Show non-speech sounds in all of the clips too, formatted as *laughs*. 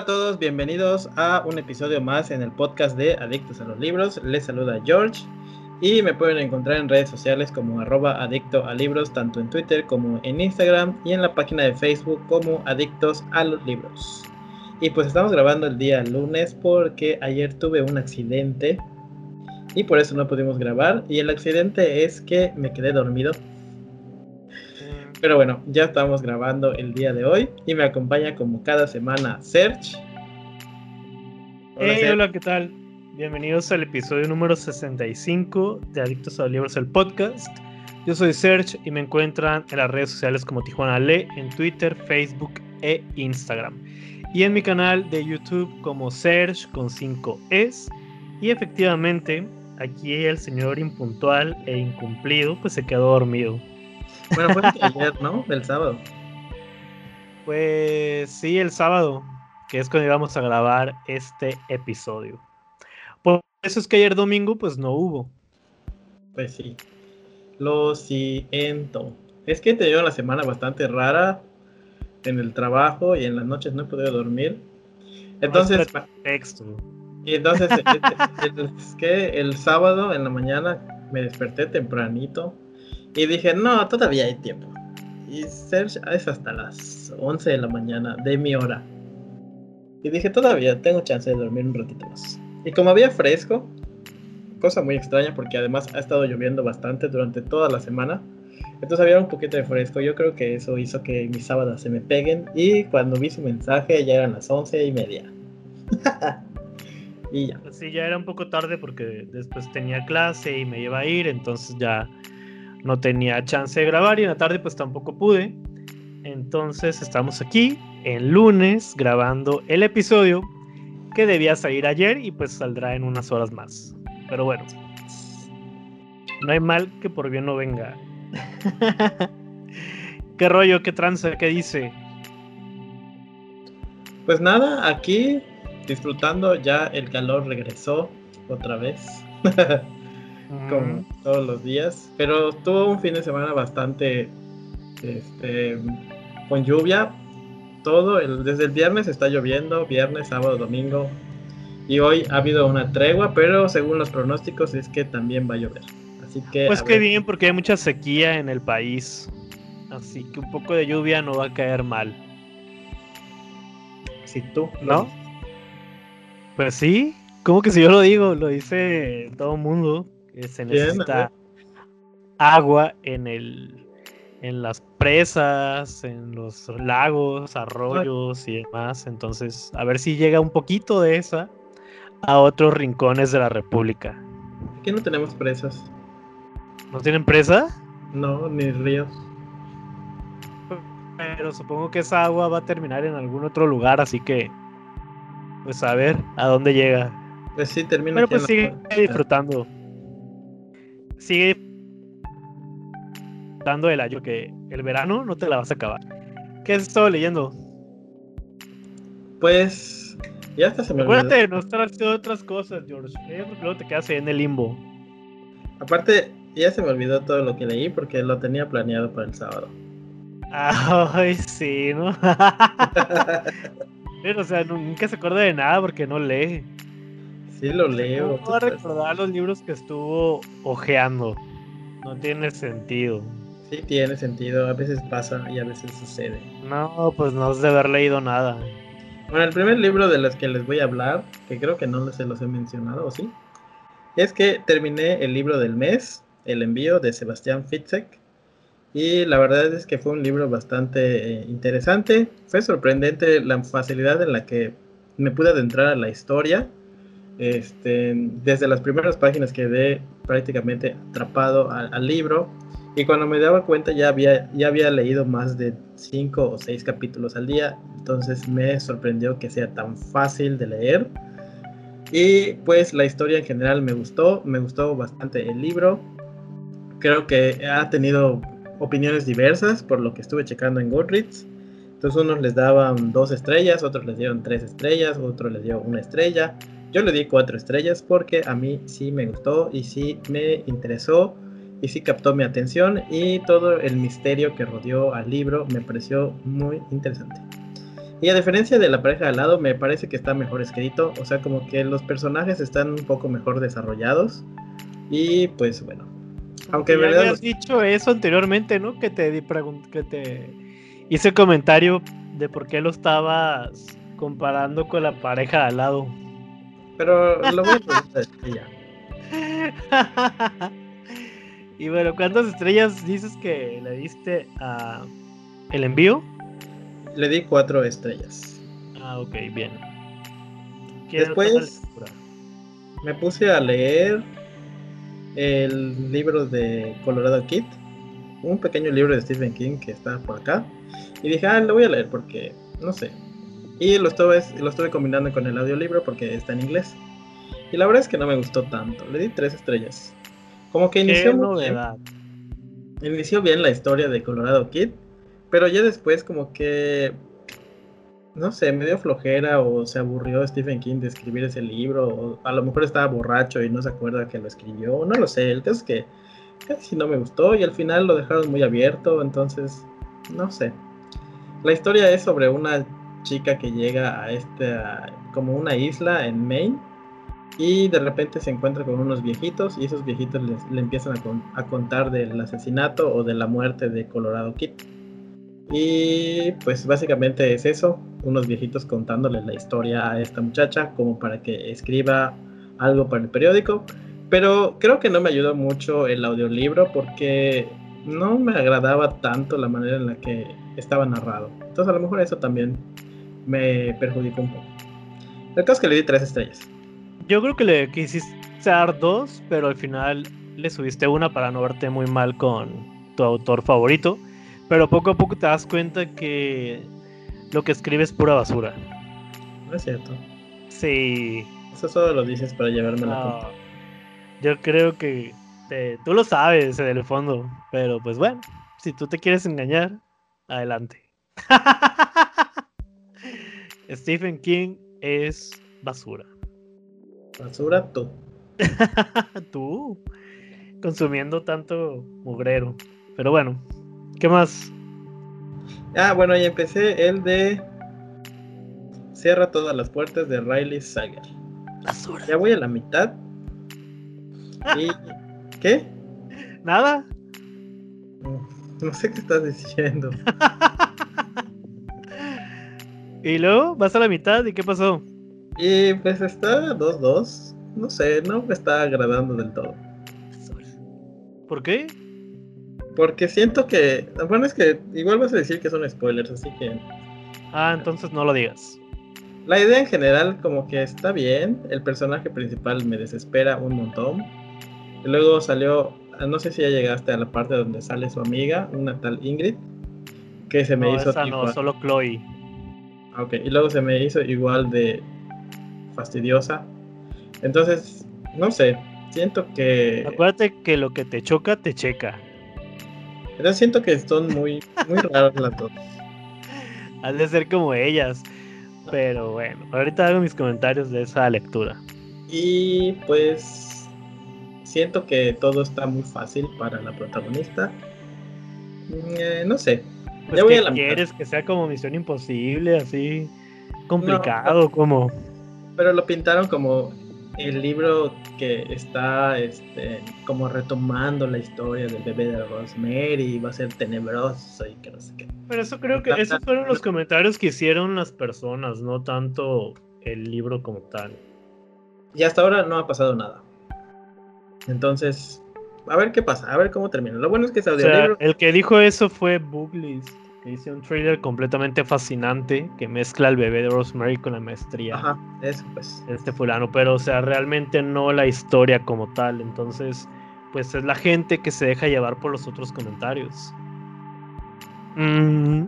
Hola a todos, bienvenidos a un episodio más en el podcast de Adictos a los Libros. Les saluda George y me pueden encontrar en redes sociales como arroba adicto a libros, tanto en Twitter como en Instagram y en la página de Facebook como Adictos a los Libros. Y pues estamos grabando el día lunes porque ayer tuve un accidente y por eso no pudimos grabar. Y el accidente es que me quedé dormido pero bueno, ya estamos grabando el día de hoy y me acompaña como cada semana Serge. Hola, hola, ¿qué tal? Bienvenidos al episodio número 65 de Adictos a los Libros, el podcast. Yo soy Serge y me encuentran en las redes sociales como Tijuana Le, en Twitter, Facebook e Instagram. Y en mi canal de YouTube como Serge con 5 Es. Y efectivamente, aquí el señor impuntual e incumplido pues se quedó dormido. Bueno, fue ayer, ¿no? El sábado. Pues sí, el sábado, que es cuando íbamos a grabar este episodio. Por eso es que ayer domingo, pues no hubo. Pues sí. Lo siento. Es que he tenido una semana bastante rara en el trabajo y en las noches no he podido dormir. Entonces. Y entonces, *laughs* es que el sábado en la mañana me desperté tempranito y dije, no, todavía hay tiempo. Y Serge es hasta las 11 de la mañana de mi hora. Y dije, todavía tengo chance de dormir un ratito más. Y como había fresco, cosa muy extraña porque además ha estado lloviendo bastante durante toda la semana. Entonces había un poquito de fresco. Yo creo que eso hizo que mis sábados se me peguen. Y cuando vi su mensaje ya eran las 11 y media. *laughs* y ya. Sí, ya era un poco tarde porque después tenía clase y me iba a ir. Entonces ya no tenía chance de grabar y en la tarde pues tampoco pude. Entonces estamos aquí en lunes grabando el episodio que debía salir ayer y pues saldrá en unas horas más. Pero bueno, no hay mal que por bien no venga. *laughs* ¿Qué rollo? ¿Qué tranza? ¿Qué dice? Pues nada, aquí disfrutando, ya el calor regresó otra vez. *laughs* como todos los días. Pero tuvo un fin de semana bastante este, con lluvia. Todo, el, desde el viernes está lloviendo, viernes, sábado, domingo. Y hoy ha habido una tregua, pero según los pronósticos es que también va a llover. Así que. Pues qué bien, porque hay mucha sequía en el país. Así que un poco de lluvia no va a caer mal. Si tú, ¿no? Pues sí, como que si yo lo digo, lo dice todo el mundo se necesita agua en el en las presas, en los lagos, arroyos y demás. Entonces, a ver si llega un poquito de esa a otros rincones de la República. Aquí no tenemos presas. ¿No tienen presa? No, ni ríos. Pero supongo que esa agua va a terminar en algún otro lugar, así que pues a ver a dónde llega. Pues sí, termina. Pero pues sigue disfrutando sigue dando el año que el verano no te la vas a acabar. ¿Qué has estado leyendo? Pues ya hasta se me Acuérdate no estar haciendo otras cosas, George. Luego te quedas en el limbo. Aparte, ya se me olvidó todo lo que leí porque lo tenía planeado para el sábado. *laughs* Ay, sí, ¿no? *laughs* *laughs* Pero, o sea, nunca se acuerda de nada porque no lee. Sí, lo leo. No a recordar los libros que estuvo ojeando. No tiene sentido. Sí, tiene sentido. A veces pasa y a veces sucede. No, pues no es de haber leído nada. Bueno, el primer libro de los que les voy a hablar, que creo que no se los he mencionado, ¿o sí? Es que terminé el libro del mes, El envío de Sebastián Fitzek. Y la verdad es que fue un libro bastante eh, interesante. Fue sorprendente la facilidad en la que me pude adentrar a la historia este, desde las primeras páginas quedé prácticamente atrapado al, libro Y cuando me daba cuenta ya había, ya había leído más de 5 o 6 capítulos al día. Entonces me sorprendió que sea tan fácil de leer. Y pues la historia en general me gustó. Me gustó bastante el libro. Creo que ha tenido opiniones diversas por lo que estuve checando en Goodreads. Entonces unos les daban dos estrellas, otros les dieron tres estrellas, otros les dio una estrella. Yo le di cuatro estrellas porque a mí sí me gustó y sí me interesó y sí captó mi atención y todo el misterio que rodeó al libro me pareció muy interesante. Y a diferencia de la pareja de al lado, me parece que está mejor escrito, o sea, como que los personajes están un poco mejor desarrollados y pues bueno. Aunque ya habías dicho eso anteriormente, ¿no? Que te que te hice comentario de por qué lo estabas comparando con la pareja al lado. Pero lo voy a ya. *laughs* y bueno, ¿cuántas estrellas dices que le diste a el envío? Le di cuatro estrellas. Ah, ok, bien. Después me puse a leer el libro de Colorado Kid, un pequeño libro de Stephen King que está por acá. Y dije, ah, lo voy a leer porque, no sé. Y lo estuve, lo estuve combinando con el audiolibro porque está en inglés. Y la verdad es que no me gustó tanto. Le di tres estrellas. Como que inició Bien, inició bien la historia de Colorado Kid. Pero ya después como que... No sé, me dio flojera o se aburrió Stephen King de escribir ese libro. O a lo mejor estaba borracho y no se acuerda que lo escribió. No lo sé. El caso es que casi no me gustó y al final lo dejaron muy abierto. Entonces, no sé. La historia es sobre una chica que llega a este, como una isla en Maine y de repente se encuentra con unos viejitos y esos viejitos le empiezan a, contar del asesinato o de la muerte de Colorado Kid. Y pues básicamente es eso, unos viejitos contándole la historia a esta muchacha como para que escriba algo para el periódico. Pero creo que no me ayudó mucho el audiolibro porque no me agradaba tanto la manera en la que estaba narrado. Entonces a lo mejor eso también me perjudicó un poco. El caso es que le di tres estrellas. Yo creo que le quisiste dar dos, pero al final le subiste una para no verte muy mal con tu autor favorito. Pero poco a poco te das cuenta que lo que escribe es pura basura. No es cierto. Sí. Eso solo lo dices para llevarme la contra. Yo creo que tú lo sabes en el fondo, pero pues bueno, si tú te quieres engañar, adelante. *laughs* Stephen King es basura. Basura tú. *laughs* tú, consumiendo tanto mugrero. Pero bueno, ¿qué más? Ah, bueno, y empecé el de Cierra todas las puertas de Riley Sager. Basura. Ya voy a la mitad. *laughs* Y ¿Qué? ¿Nada? No, sé qué estás diciendo. *laughs* ¿Y luego? ¿Vas a la mitad? ¿Y qué pasó? Y pues está 2-2. No sé, no me está agradando del todo. ¿Por qué? Porque siento que. Bueno, es que igual vas a decir que son spoilers, así que. Ah, entonces no lo digas. La idea en general, como que está bien. El personaje principal me desespera un montón. Y luego salió, no sé si ya llegaste a la parte donde sale su amiga, una tal Ingrid, que se me hizo... Esa no, solo Chloe. Ok, y luego se me hizo igual de fastidiosa. Entonces, no sé, siento que... Acuérdate que lo que te choca, te checa. Entonces siento que son muy, muy raras las dos. *laughs* Has de ser como ellas. Pero bueno, ahorita hago mis comentarios de esa lectura. Y pues siento que todo está muy fácil para la protagonista. Mm, eh, no sé. Pues voy a quieres que sea como Misión Imposible, así complicado, como. Pero lo pintaron como el libro que está este, como retomando la historia del bebé de Rosemary y va a ser tenebroso y que no sé qué. Pero eso creo que esos fueron los comentarios que hicieron las personas, no tanto el libro como tal. Y hasta ahora no ha pasado nada. Entonces, a ver qué pasa, a ver cómo termina. Lo bueno es que es audiolibro. el que dijo eso fue Booglist, que hizo un trailer completamente fascinante que mezcla el bebé de Rosemary con la maestría. Ajá, eso pues. Este fulano, pero o sea, realmente no la historia como tal. Entonces, pues es la gente que se deja llevar por los otros comentarios. Mm.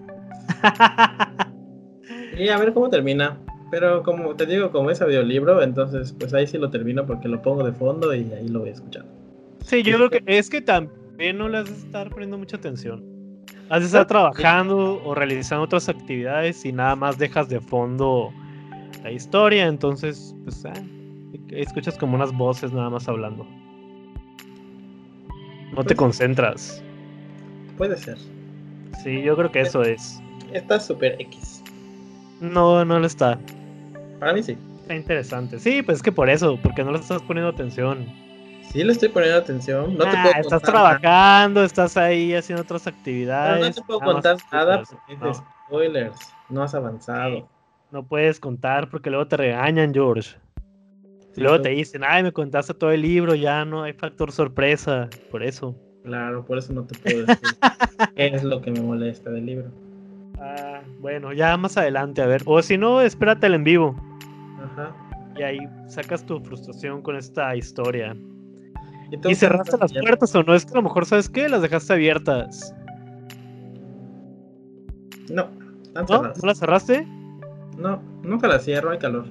*laughs* y a ver cómo termina. Pero como te digo, como es audiolibro, entonces pues ahí sí lo termino porque lo pongo de fondo y ahí lo voy escuchando. Sí, yo creo que es que también no le has de estar poniendo mucha atención. Has de estar trabajando o realizando otras actividades y nada más dejas de fondo la historia, entonces pues ah, escuchas como unas voces nada más hablando. No te pues concentras. Puede ser. Sí, yo creo que eso es. Está súper X. No, no lo está. Para mí sí. Está interesante. Sí, pues es que por eso, porque no le estás poniendo atención. Sí, le estoy poniendo atención. No te puedo estás trabajando, estás ahí haciendo otras actividades. no te puedo contar nada porque es spoilers. No has avanzado. No puedes contar porque luego te regañan, George. luego te dicen, ay, me contaste todo el libro, ya no hay factor sorpresa. Por eso. Claro, por eso no te puedo decir. *laughs* es lo que me molesta del libro. Ah, bueno, ya más adelante, a ver. O si no, espérate el en vivo. Ajá. Y ahí sacas tu frustración con esta historia. ¿Y, cerraste las puertas o no? Es que a lo mejor, ¿sabes qué? Las dejaste abiertas. No, ¿No? ¿No las cerraste? No, nunca las cierro, hay calor.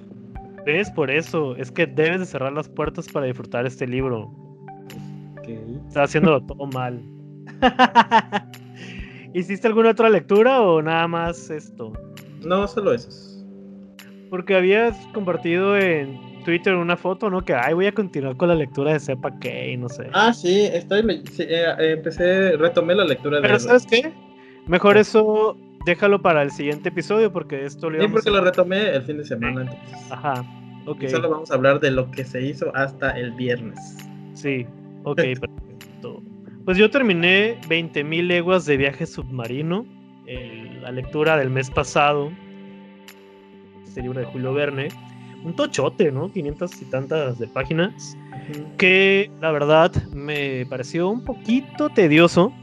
¿Ves? Por eso, es que debes de cerrar las puertas para disfrutar este libro. Estás haciéndolo *laughs* todo mal. *laughs* ¿Hiciste alguna otra lectura o nada más esto? No, solo esos. Porque habías compartido en Twitter una foto, ¿no? Que, ay, voy a continuar con la lectura de Sepa que no sé. Ah, sí, estoy, eh, eh, empecé, retomé la lectura de... Pero ¿sabes qué? Mejor eso déjalo para el siguiente episodio porque esto le Sí, porque lo retomé el fin de semana. Ajá, ok. solo vamos a hablar de lo que se hizo hasta el viernes. Sí, ok, *laughs* perfecto. Pues yo terminé 20.000 leguas de viaje submarino, la lectura del mes pasado, este libro de Julio Verne, un tochote, ¿no? 500 y tantas de páginas, que la verdad me pareció un poquito tedioso,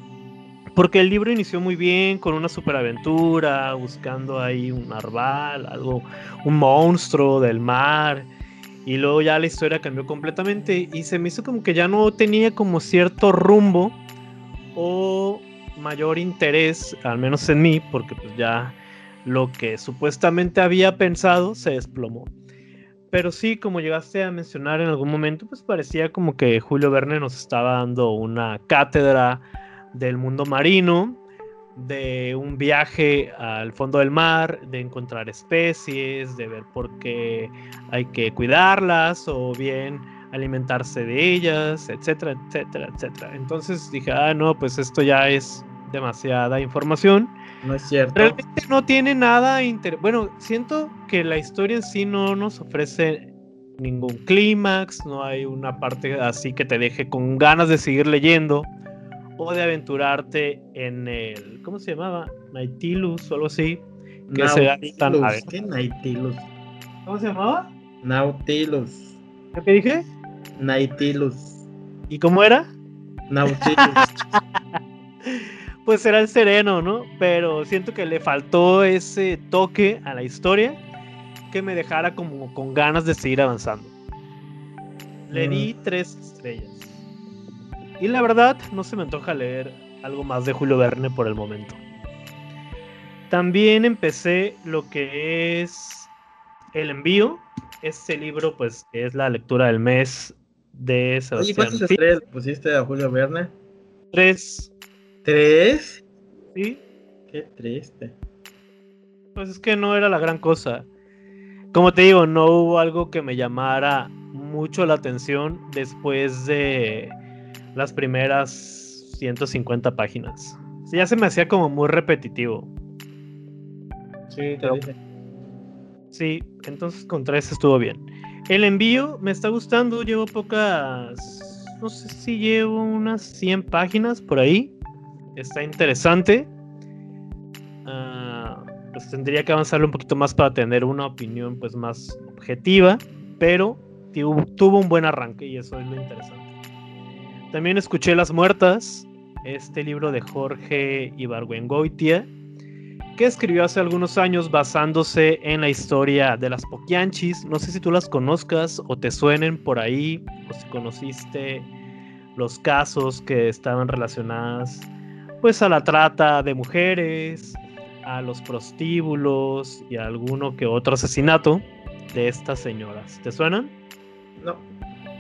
porque el libro inició muy bien, con una superaventura, buscando ahí un narval, algo, un monstruo del mar, y luego ya la historia cambió completamente y se me hizo como que ya no tenía como cierto rumbo o mayor interés, al menos en mí, porque pues ya lo que supuestamente había pensado se desplomó. Pero sí, como llegaste a mencionar en algún momento, pues parecía como que Julio Verne nos estaba dando una cátedra del mundo marino de un viaje al fondo del mar, de encontrar especies, de ver por qué hay que cuidarlas o bien alimentarse de ellas, etcétera, etcétera, etcétera. Entonces dije, ah, no, pues esto ya es demasiada información. No es cierto. Realmente no tiene nada Bueno, siento que la historia en sí no nos ofrece ningún clímax, no hay una parte así que te deje con ganas de seguir leyendo o de aventurarte en el. ¿Cómo se llamaba? Nautilus o algo así. Que Nautilus. ¿Qué Nautilus? ¿Cómo se llamaba? Nautilus. ¿Qué dije? Nautilus. ¿Y cómo era? Nautilus. *laughs* pues era el sereno, ¿no? Pero siento que le faltó ese toque a la historia que me dejara como con ganas de seguir avanzando. Le di mm. tres estrellas. Y la verdad, no se me antoja leer algo más de Julio Verne por el momento. También empecé lo que es El Envío. Este libro, pues, es la lectura del mes de Sebastián. ¿Y cuántas estrellas pusiste a Julio Verne? Tres. ¿Tres? Sí. Qué triste. Pues es que no era la gran cosa. Como te digo, no hubo algo que me llamara mucho la atención después de las primeras 150 páginas. ya se me hacía como muy repetitivo. Sí, te dije. Sí, entonces con tres estuvo bien. El envío me está gustando, llevo pocas, no sé si llevo unas 100 páginas por ahí. Está interesante. Ah, pues tendría que avanzarlo un poquito más para tener una opinión pues más objetiva, pero tuvo un buen arranque y eso es lo interesante. También escuché Las Muertas, este libro de Jorge Ibargüengoitia, que escribió hace algunos años basándose en la historia de las Poquianchis. No sé si tú las conozcas o te suenen por ahí, o si conociste los casos que estaban relacionados pues a la trata de mujeres, a los prostíbulos y a alguno que otro asesinato de estas señoras. ¿Te suenan? No.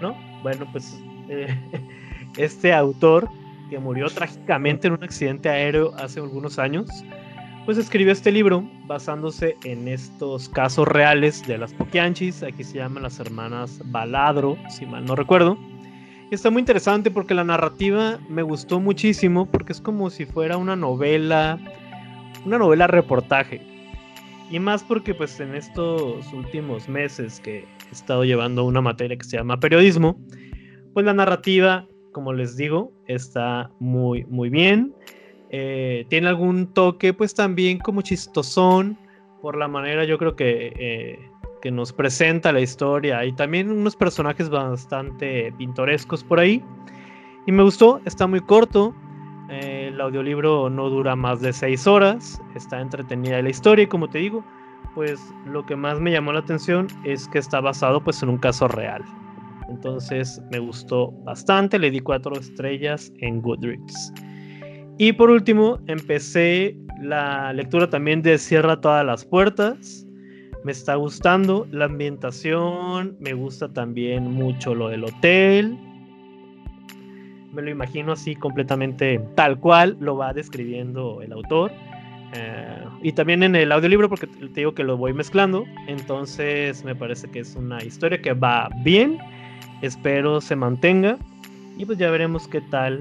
¿No? Bueno, pues eh, *laughs* este autor que murió trágicamente en un accidente aéreo hace algunos años, pues escribió este libro basándose en estos casos reales de las Poquianchis, aquí se llaman las hermanas Baladro, si mal no recuerdo. Está muy interesante porque la narrativa me gustó muchísimo porque es como si fuera una novela, una novela reportaje. Y más porque pues en estos últimos meses que he estado llevando una materia que se llama periodismo, pues la narrativa, como les digo, está muy muy bien. Eh, tiene algún toque pues también como chistosón por la manera yo creo que, eh, que nos presenta la historia y también unos personajes bastante pintorescos por ahí y me gustó, está muy corto, eh, el audiolibro no dura más de seis horas, está entretenida la historia y como te digo, pues lo que más me llamó la atención es que está basado pues en un caso real. Entonces me gustó bastante, le di cuatro estrellas en Goodreads. Y por último, empecé la lectura también de Cierra todas las puertas. Me está gustando la ambientación, me gusta también mucho lo del hotel. Me lo imagino así completamente tal cual lo va describiendo el autor. Eh, y también en el audiolibro, porque te digo que lo voy mezclando. Entonces me parece que es una historia que va bien. Espero se mantenga. Y pues ya veremos qué tal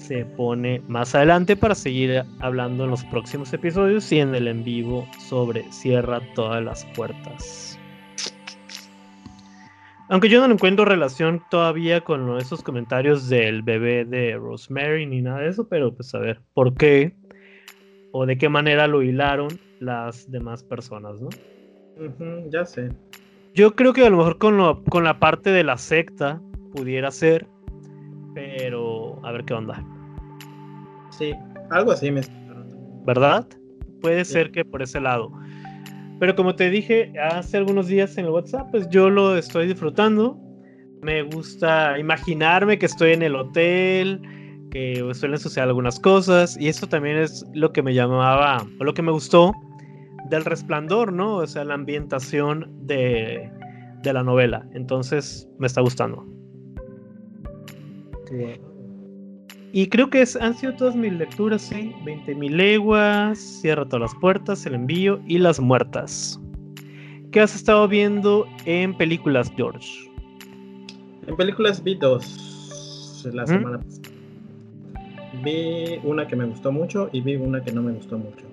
se pone más adelante para seguir hablando en los próximos episodios y en el en vivo sobre Cierra todas las puertas. Aunque yo no encuentro relación todavía con esos comentarios del bebé de Rosemary ni nada de eso, pero pues a ver, ¿por qué? O de qué manera lo hilaron las demás personas, ¿no? ya sé. Yo creo que a lo mejor con, con la parte de la secta pudiera ser, pero a ver qué onda. Sí, algo así me ¿Verdad? Puede ser que por ese lado. Pero como te dije hace algunos días en el WhatsApp, pues yo lo estoy disfrutando. Me gusta imaginarme que estoy en el hotel, que suelen suceder algunas cosas. Y eso también es lo que me llamaba, o lo que me gustó del resplandor, ¿no? O sea, la ambientación de, de la novela. Entonces, me está gustando. Y creo que han sido todas mis lecturas, sí. 20.000 leguas, Cierra todas las puertas, El envío y Las muertas. ¿Qué has estado viendo en películas, George? En películas vi dos la semana pasada. Vi una que me gustó mucho y vi una que no me gustó mucho.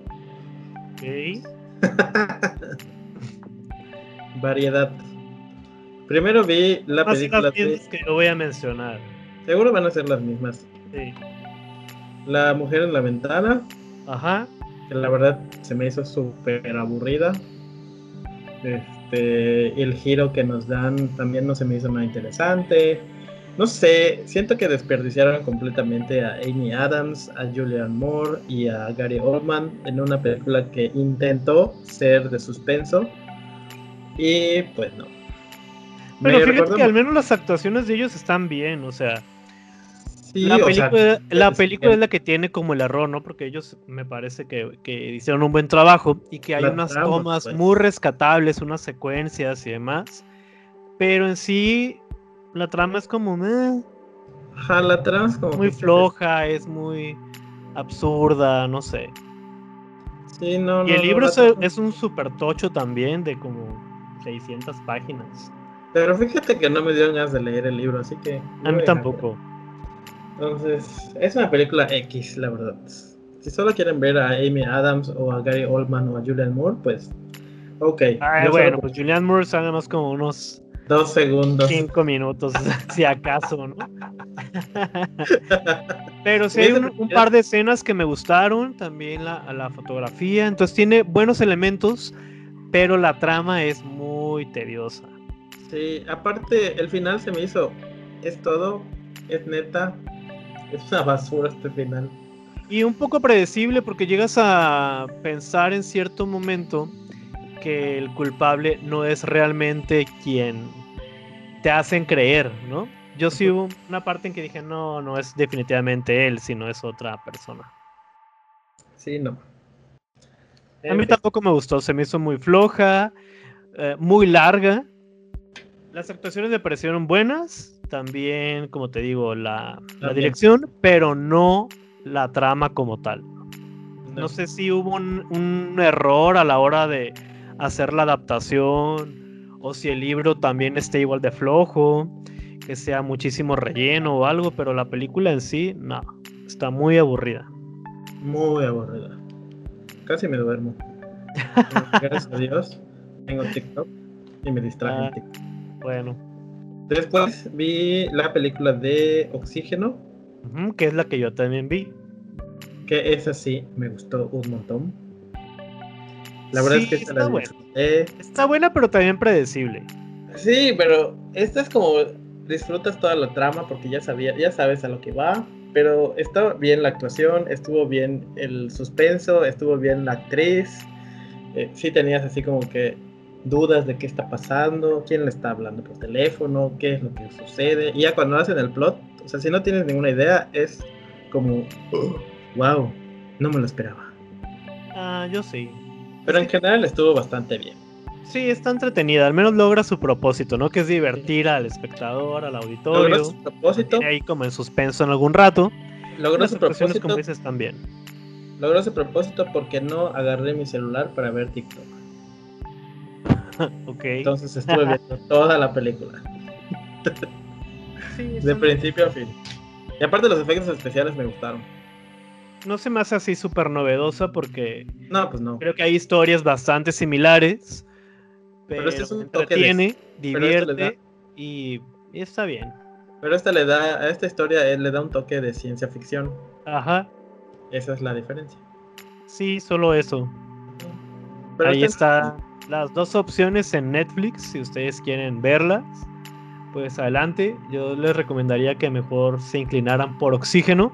Ok. *laughs* Variedad. Primero vi la película. que lo voy a mencionar. Seguro van a ser las mismas. La mujer en la ventana. Ajá. Que la verdad se me hizo súper aburrida. Este, el giro que nos dan también no se me hizo nada interesante. No sé, siento que desperdiciaron completamente a Amy Adams, a Julian Moore y a Gary Oldman en una película que intentó ser de suspenso. Y pues no. Pero fíjate que al menos las actuaciones de ellos están bien, o sea la película, la película es la que tiene como el error, ¿no? Porque ellos me parece que, hicieron un buen trabajo y que hay unas tomas pues. muy rescatables, unas secuencias y demás. Pero en sí, la trama es como. la trama es como. Muy floja, es muy absurda, no sé. Sí, no, y el libro es, un super tocho también, de como 600 páginas. Pero fíjate que no me dio ganas de leer el libro, así que. A mí tampoco. Entonces, es una película X, la verdad. Si solo quieren ver a Amy Adams o a Gary Oldman o a Julian Moore, pues, ok. Ah, bueno, pues Julian Moore sale más como unos dos segundos. Cinco minutos, *laughs* si acaso, ¿no? *laughs* Pero sí hay un, par de escenas que me gustaron, también la, la fotografía, entonces tiene buenos elementos, pero la trama es muy tediosa. Sí, aparte el final se me hizo, es todo, es neta, es una basura este final. Y un poco predecible porque llegas a pensar en cierto momento que el culpable no es realmente quien te hacen creer, ¿no? yo sí hubo una parte en que dije, no, no es definitivamente él, sino es otra persona. Sí, no. A mí tampoco me gustó, se me hizo muy floja, eh, muy larga. Las actuaciones me parecieron buenas, también, como te digo, la, dirección, pero no la trama como tal. No, sé si hubo un, error a la hora de hacer la adaptación o si el libro también esté igual de flojo, que sea muchísimo relleno o algo, pero la película en sí, no, está muy aburrida. Muy aburrida. Casi me duermo. *laughs* Gracias a Dios, tengo TikTok y me distraje en ah, TikTok. Bueno. Después vi la película de Oxígeno. que es la que yo también vi. Que esa sí me gustó un montón. La verdad es que está, buena. está buena, pero también predecible. Sí, pero esta es como disfrutas toda la trama porque ya sabía, ya sabes a lo que va pero estaba bien la actuación, estuvo bien el suspenso, estuvo bien la actriz. Eh, sí tenías así como que dudas de qué está pasando, quién le está hablando por teléfono, qué es lo que sucede. Y ya cuando hacen el plot, o sea, si no tienes ninguna idea, es como, wow, no me lo esperaba. Ah, yo sí. Pero en general estuvo bastante bien. Sí, está entretenida, al menos logra su propósito, ¿no? Que es divertir al espectador, al auditorio. Logra su propósito. Ahí como en suspenso en algún rato. Logró su propósito. Como dices, también. Logró su propósito porque no agarré mi celular para ver TikTok. *laughs* ok. Entonces estuve viendo toda la película. sí, de principio a fin. Y aparte los efectos especiales me gustaron no se me hace así súper novedosa porque no, pues no. creo que hay historias bastante similares pero, este es un entretiene, divierte y, está bien. Pero esta le da, a esta historia le da un toque de ciencia ficción. Ajá. Esa es la diferencia. Sí, solo eso. Ahí está las dos opciones en Netflix, si ustedes quieren verlas, pues adelante. Yo les recomendaría que mejor se inclinaran por Oxígeno.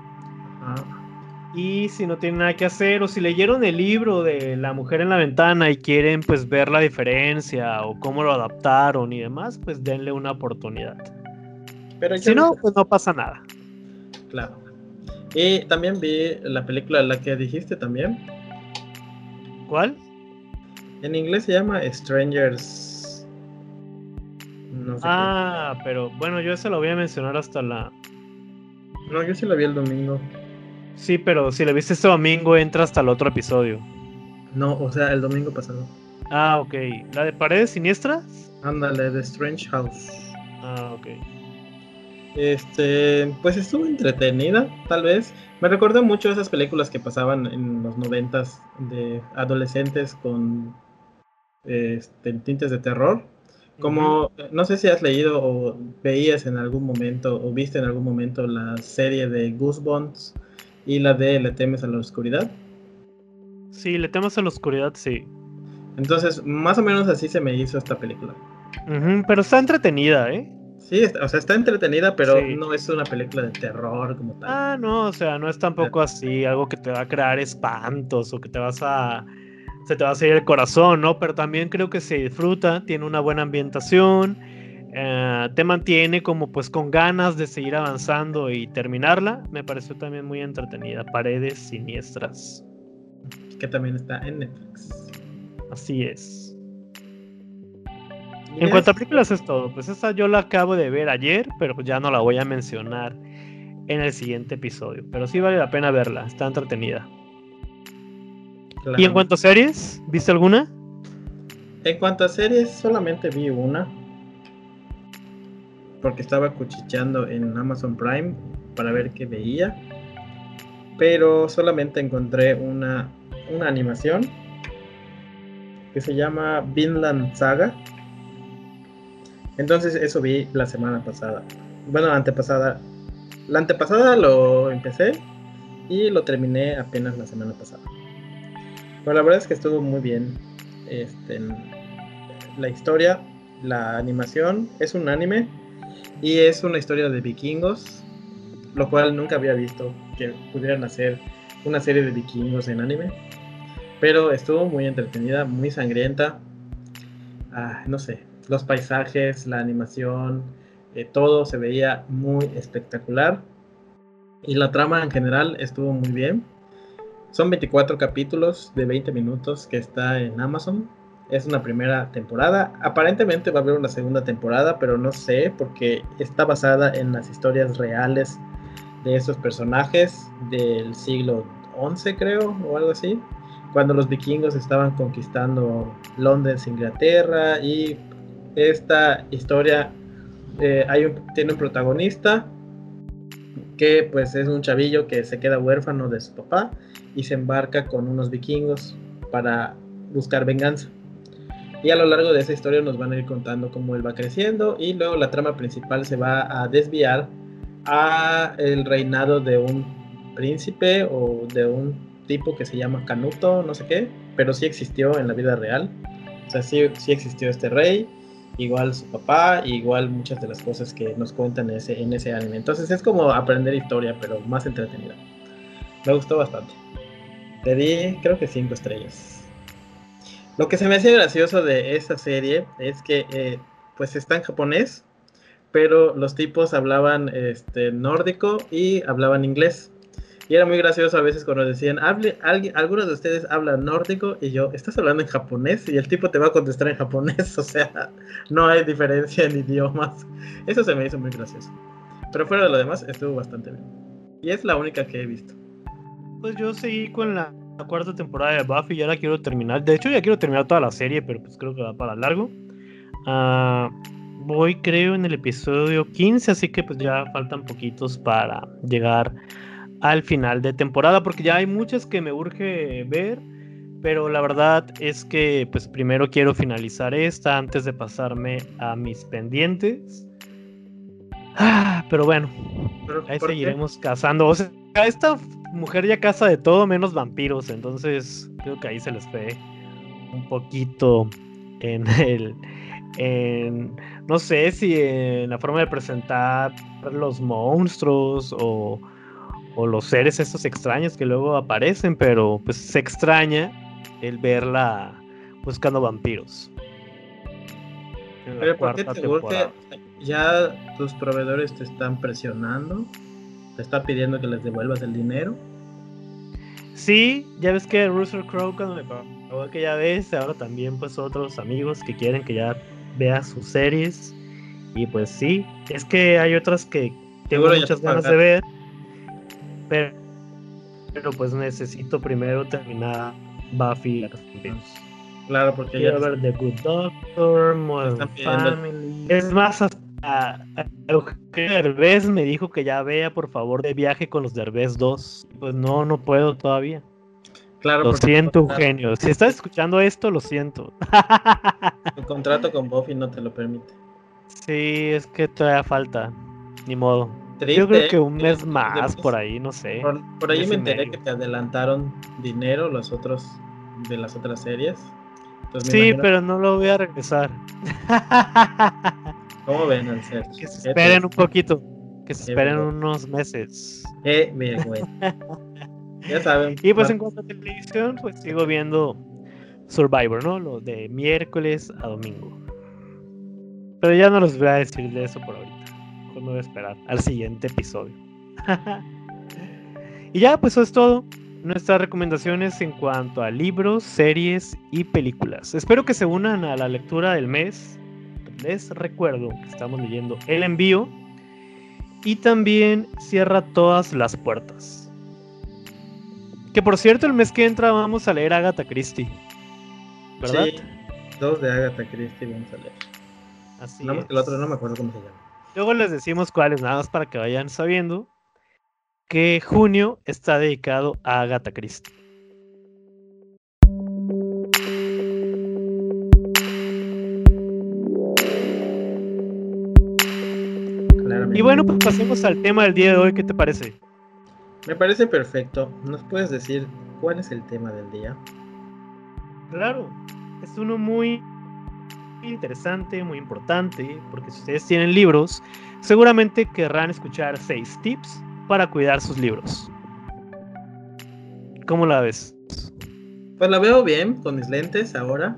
Y si no tienen nada que hacer o si leyeron el libro de La mujer en la ventana y quieren pues ver la diferencia o cómo lo adaptaron y demás, pues denle una oportunidad. Pero si no, pues no pasa nada. Claro. Y también vi la película la que dijiste también. ¿Cuál? En inglés se llama Strangers. No sé ah, pero bueno, yo ese lo voy a mencionar hasta la. No, yo sí lo vi el domingo. Sí, pero si la viste este domingo, entra hasta el otro episodio. No, o sea, el domingo pasado. Ah, ok. ¿La de Paredes Siniestras? Ándale, de Strange House. Ah, ok. Este, pues estuvo entretenida, tal vez. Me recordó mucho esas películas que pasaban en los noventas de adolescentes con este, tintes de terror. Como, no sé si has leído o veías en algún momento o viste en algún momento la serie de Goosebumps y la de Le temes a la oscuridad. Sí, Le temes a la oscuridad, sí. Entonces, más o menos así se me hizo esta película. pero está entretenida, ¿eh? Sí, o sea, está entretenida, pero no es una película de terror como tal. Ah, no, o sea, no es tampoco así, algo que te va a crear espantos o que te vas a... se te va a salir el corazón, ¿no? Pero también creo que se disfruta, tiene una buena ambientación eh, te mantiene como pues con ganas de seguir avanzando y terminarla. Me pareció también muy entretenida. Paredes siniestras. Que también está en Netflix. Así es. En cuanto a películas es todo. Pues esa yo la acabo de ver ayer, pero ya no la voy a mencionar en el siguiente episodio. Pero sí vale la pena verla, está entretenida. ¿Y en cuanto a series? ¿Viste alguna? En cuanto a series, solamente vi una porque estaba cuchicheando en Amazon Prime para ver qué veía. Pero solamente encontré una, una animación que se llama Vinland Saga. Entonces eso vi la semana pasada. Bueno, antepasada. La antepasada lo empecé y lo terminé apenas la semana pasada. Pero la verdad es que estuvo muy bien. Este, la historia, la animación, es un anime y es una historia de vikingos, lo cual nunca había visto que pudieran hacer una serie de vikingos en anime. Pero estuvo muy entretenida, muy sangrienta. Ah, no sé, los paisajes, la animación, eh, todo se veía muy espectacular y la trama en general estuvo muy bien. Son 24 capítulos de 20 minutos que está en Amazon. Es una primera temporada. Aparentemente va a haber una segunda temporada, pero no sé porque está basada en las historias reales de esos personajes del siglo XI, creo, o algo así. Cuando los vikingos estaban conquistando Londres, Inglaterra, y esta historia eh, tiene un protagonista que pues es un chavillo que se queda huérfano de su papá y se embarca con unos vikingos para buscar venganza. Y a lo largo de esa historia nos van a ir contando cómo él va creciendo y luego la trama principal se va a desviar a el reinado de un príncipe o de un tipo que se llama Canuto, no sé qué, pero sí existió en la vida real. O sea, sí, sí existió este rey igual su papá, igual muchas de las cosas que nos cuentan en ese, en ese anime. Entonces es como aprender historia, pero más entretenida. Me gustó bastante. Le di, creo que cinco estrellas. Lo que se me hace gracioso de esta serie es que eh, pues está en japonés, pero los tipos hablaban este, nórdico y hablaban inglés. Y era muy gracioso a veces cuando decían, Hable, alguien, algunos de ustedes hablan nórdico y yo, ¿estás hablando en japonés? Y el tipo te va a contestar en japonés, *laughs* o sea, no hay diferencia en idiomas. Eso se me hizo muy gracioso. Pero fuera de lo demás, estuvo bastante bien. Y es la única que he visto. Pues yo seguí con la, cuarta temporada de Buffy y ya la quiero terminar. De hecho, ya quiero terminar toda la serie, pero pues creo que va para largo. Uh, voy creo en el episodio 15, así que pues ya faltan poquitos para llegar al final de temporada, porque ya hay muchas que me urge ver, pero la verdad es que pues primero quiero finalizar esta antes de pasarme a mis pendientes. Ah, pero bueno, ahí seguiremos cazando. O sea, esta mujer ya caza de todo menos vampiros, entonces creo que ahí se les fue un poquito en el en no sé si en la forma de presentar los monstruos o o los seres estos extraños que luego aparecen, pero pues se extraña el verla buscando vampiros. Pero ¿por qué te? ¿Ya tus proveedores te están presionando? ¿Te están pidiendo que les devuelvas el dinero? Sí, ya ves que Russell Crowe cuando me pagó aquella vez, ahora también pues otros amigos que quieren que ya vea sus series. Y pues sí, es que hay otras que tengo muchas ganas de ver pero, pero pues necesito primero terminar Buffy la Claro, porque quiero ver The Good Doctor, Modern Family. Es más, hasta Eugenio Derbez me dijo que ya vea por favor de viaje con los Derbez 2. Pues no, no puedo todavía. Claro, lo siento, Eugenio. Si estás escuchando esto, lo siento. *laughs* El contrato con Buffy no te lo permite. Sí, es que todavía falta. Ni modo. Yo creo que un mes más por ahí, no sé. Por, ahí me enteré que te adelantaron dinero los otros de las otras series. sí, pero no lo voy a regresar. *laughs* ¿Cómo ven al ser? Que se esperen un poquito. Que se esperen unos meses. Eh, bien, güey. *laughs* ya saben. Y pues en cuanto a televisión, pues sigo viendo Survivor, ¿no? Lo de miércoles a domingo. Pero ya no les voy a decir de eso por ahorita me voy a esperar al siguiente episodio. *laughs* y ya, pues eso es todo. Nuestras recomendaciones en cuanto a libros, series y películas. Espero que se unan a la lectura del mes. Les recuerdo que estamos leyendo El Envío. Y también cierra todas las puertas. Que por cierto, el mes que entra vamos a leer Agatha Christie. ¿Verdad? Sí, dos de Agatha Christie vamos a leer. Así es. el otro no me acuerdo cómo se llama. Luego les decimos cuáles, nada más para que vayan sabiendo que junio está dedicado a Agatha Christie. Y bueno, pues pasemos al tema del día de hoy, ¿qué te parece? Me parece perfecto. ¿Nos puedes decir cuál es el tema del día? Claro, es uno muy interesante, muy importante, porque si ustedes tienen libros, seguramente querrán escuchar seis tips para cuidar sus libros. ¿Cómo la ves? Pues la veo bien con mis lentes ahora.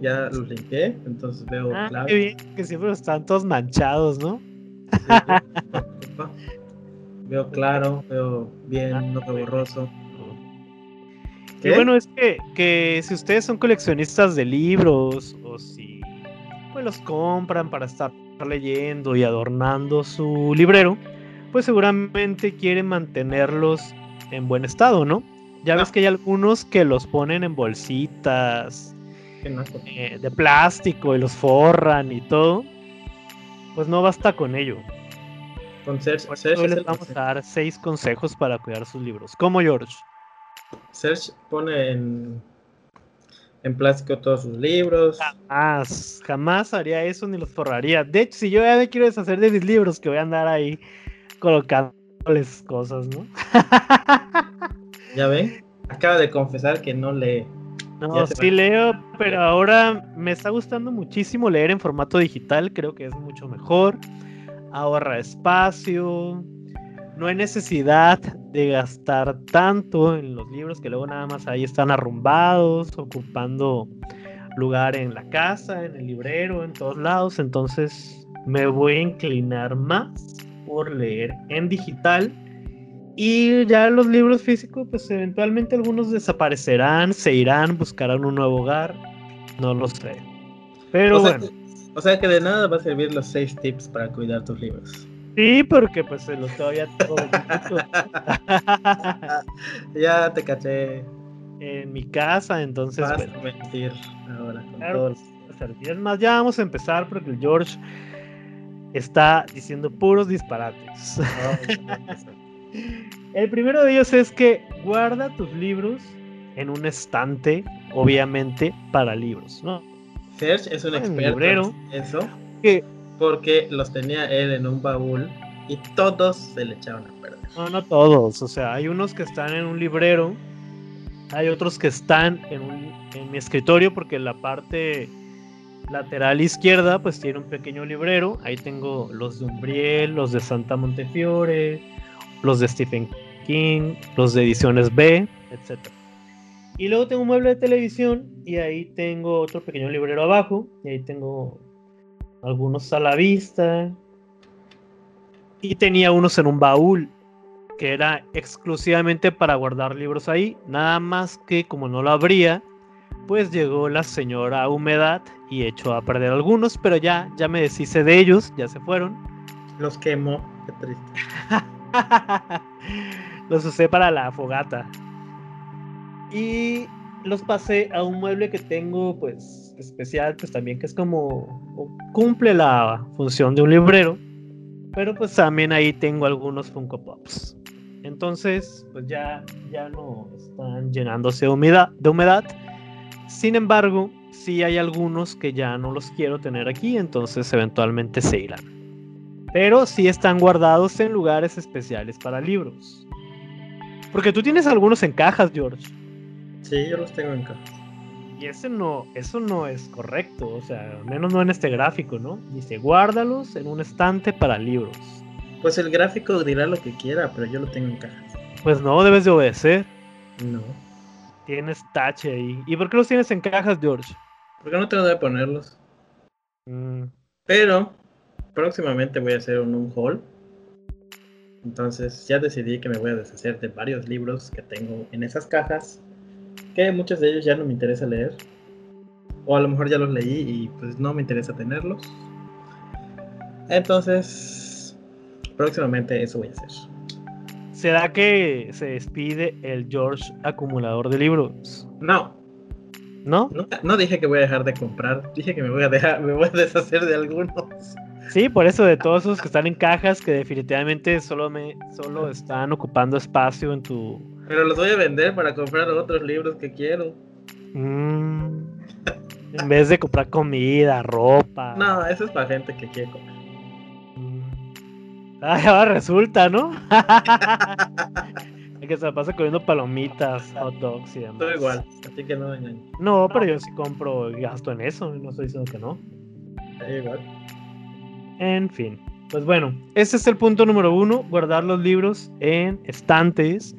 Ya los limpié, entonces veo ah, Qué bien, que siempre están todos manchados, ¿no? *laughs* veo claro, veo bien, no veo borroso. Y bueno, es que, que si ustedes son coleccionistas de libros o si pues los compran para estar leyendo y adornando su librero, pues seguramente quieren mantenerlos en buen estado, ¿no? Ya ves que hay algunos que los ponen en bolsitas eh, de plástico y los forran y todo. Pues no basta con ello. Con hoy les vamos a dar seis consejos para cuidar sus libros. ¿Cómo, George? Serge pone en, en plástico todos sus libros. Jamás, jamás haría eso ni los forraría. De hecho, si yo ya me quiero deshacer de mis libros, que voy a andar ahí colocándoles cosas, ¿no? *laughs* ¿Ya ven? Acaba de confesar que no lee. No, sí leo, pero ahora me está gustando muchísimo leer en formato digital, creo que es mucho mejor. Ahorra espacio, no hay necesidad de gastar tanto en los libros que luego nada más ahí están arrumbados, ocupando lugar en la casa, en el librero, en todos lados. Entonces me voy a inclinar más por leer en digital y ya los libros físicos, pues eventualmente algunos desaparecerán, se irán, buscarán un nuevo hogar. No lo sé. Pero bueno. o sea que de nada va a servir los seis tips para cuidar tus libros. Sí, porque pues se los todavía todo. *laughs* ya te caché. En mi casa, entonces. Vas a mentir ahora con todos. Es más, ya vamos a empezar porque el George está diciendo puros disparates. *laughs* El primero de ellos es que guarda tus libros en un estante, obviamente, para libros, ¿no? Serge es un experto en eso. Que, porque los tenía él en un baúl y todos se le echaron a perder. No, no todos. O sea, hay unos que están en un librero, hay otros que están en, en mi escritorio porque la parte lateral izquierda pues tiene un pequeño librero. Ahí tengo los de Umbriel, los de Santa Montefiore, los de Stephen King, los de ediciones B, etc. Y luego tengo un mueble de televisión y ahí tengo otro pequeño librero abajo. Y ahí tengo algunos a la vista. Y tenía unos en un baúl que era exclusivamente para guardar libros ahí. Nada más que como no lo abría, pues llegó la señora Humedad y echó a perder algunos, pero ya, ya me deshice de ellos, ya se fueron. Los quemó, qué triste. *laughs* *laughs* los usé para la fogata. Y los pasé a un mueble que tengo, pues, especial, pues también que es como cumple la función de un librero. Pero pues también ahí tengo algunos Funko Pops. Entonces, pues ya, ya no están llenándose de humedad, de humedad. Sin embargo, sí hay algunos que ya no los quiero tener aquí, entonces eventualmente se irán pero sí están guardados en lugares especiales para libros. Porque tú tienes algunos en cajas, George. Sí, yo los tengo en cajas. Y ese no, eso no es correcto, o sea, al menos no en este gráfico, ¿no? Dice, guárdalos en un estante para libros. Pues el gráfico dirá lo que quiera, pero yo lo tengo en cajas. Pues no, debes de obedecer. No. Tienes tache ahí. ¿Y por qué los tienes en cajas, George? Porque no tengo dónde ponerlos. Mm. Pero próximamente voy a hacer un, un haul. Entonces ya decidí que me voy a deshacer de varios libros que tengo en esas cajas. Que muchos de ellos ya no me interesa leer. O a lo mejor ya los leí y pues no me interesa tenerlos. Entonces, próximamente eso voy a hacer. ¿Será que se despide el George acumulador de libros? No. ¿No? No, no dije que voy a dejar de comprar. Dije que me voy a dejar, me voy a deshacer de algunos. Sí, por eso de todos esos que están en cajas que definitivamente solo me solo están ocupando espacio en tu. Pero los voy a vender para comprar otros libros que quiero. Mm. en vez de comprar comida, ropa. No, eso es para gente que quiere comer. Mm. ahora resulta, ¿no? *laughs* que se pasa comiendo palomitas, hot dogs y demás. Todo igual, así que no me No, pero yo sí compro y gasto en eso, no estoy diciendo que no. igual. En fin. Pues bueno, ese es el punto número uno, guardar los libros en estantes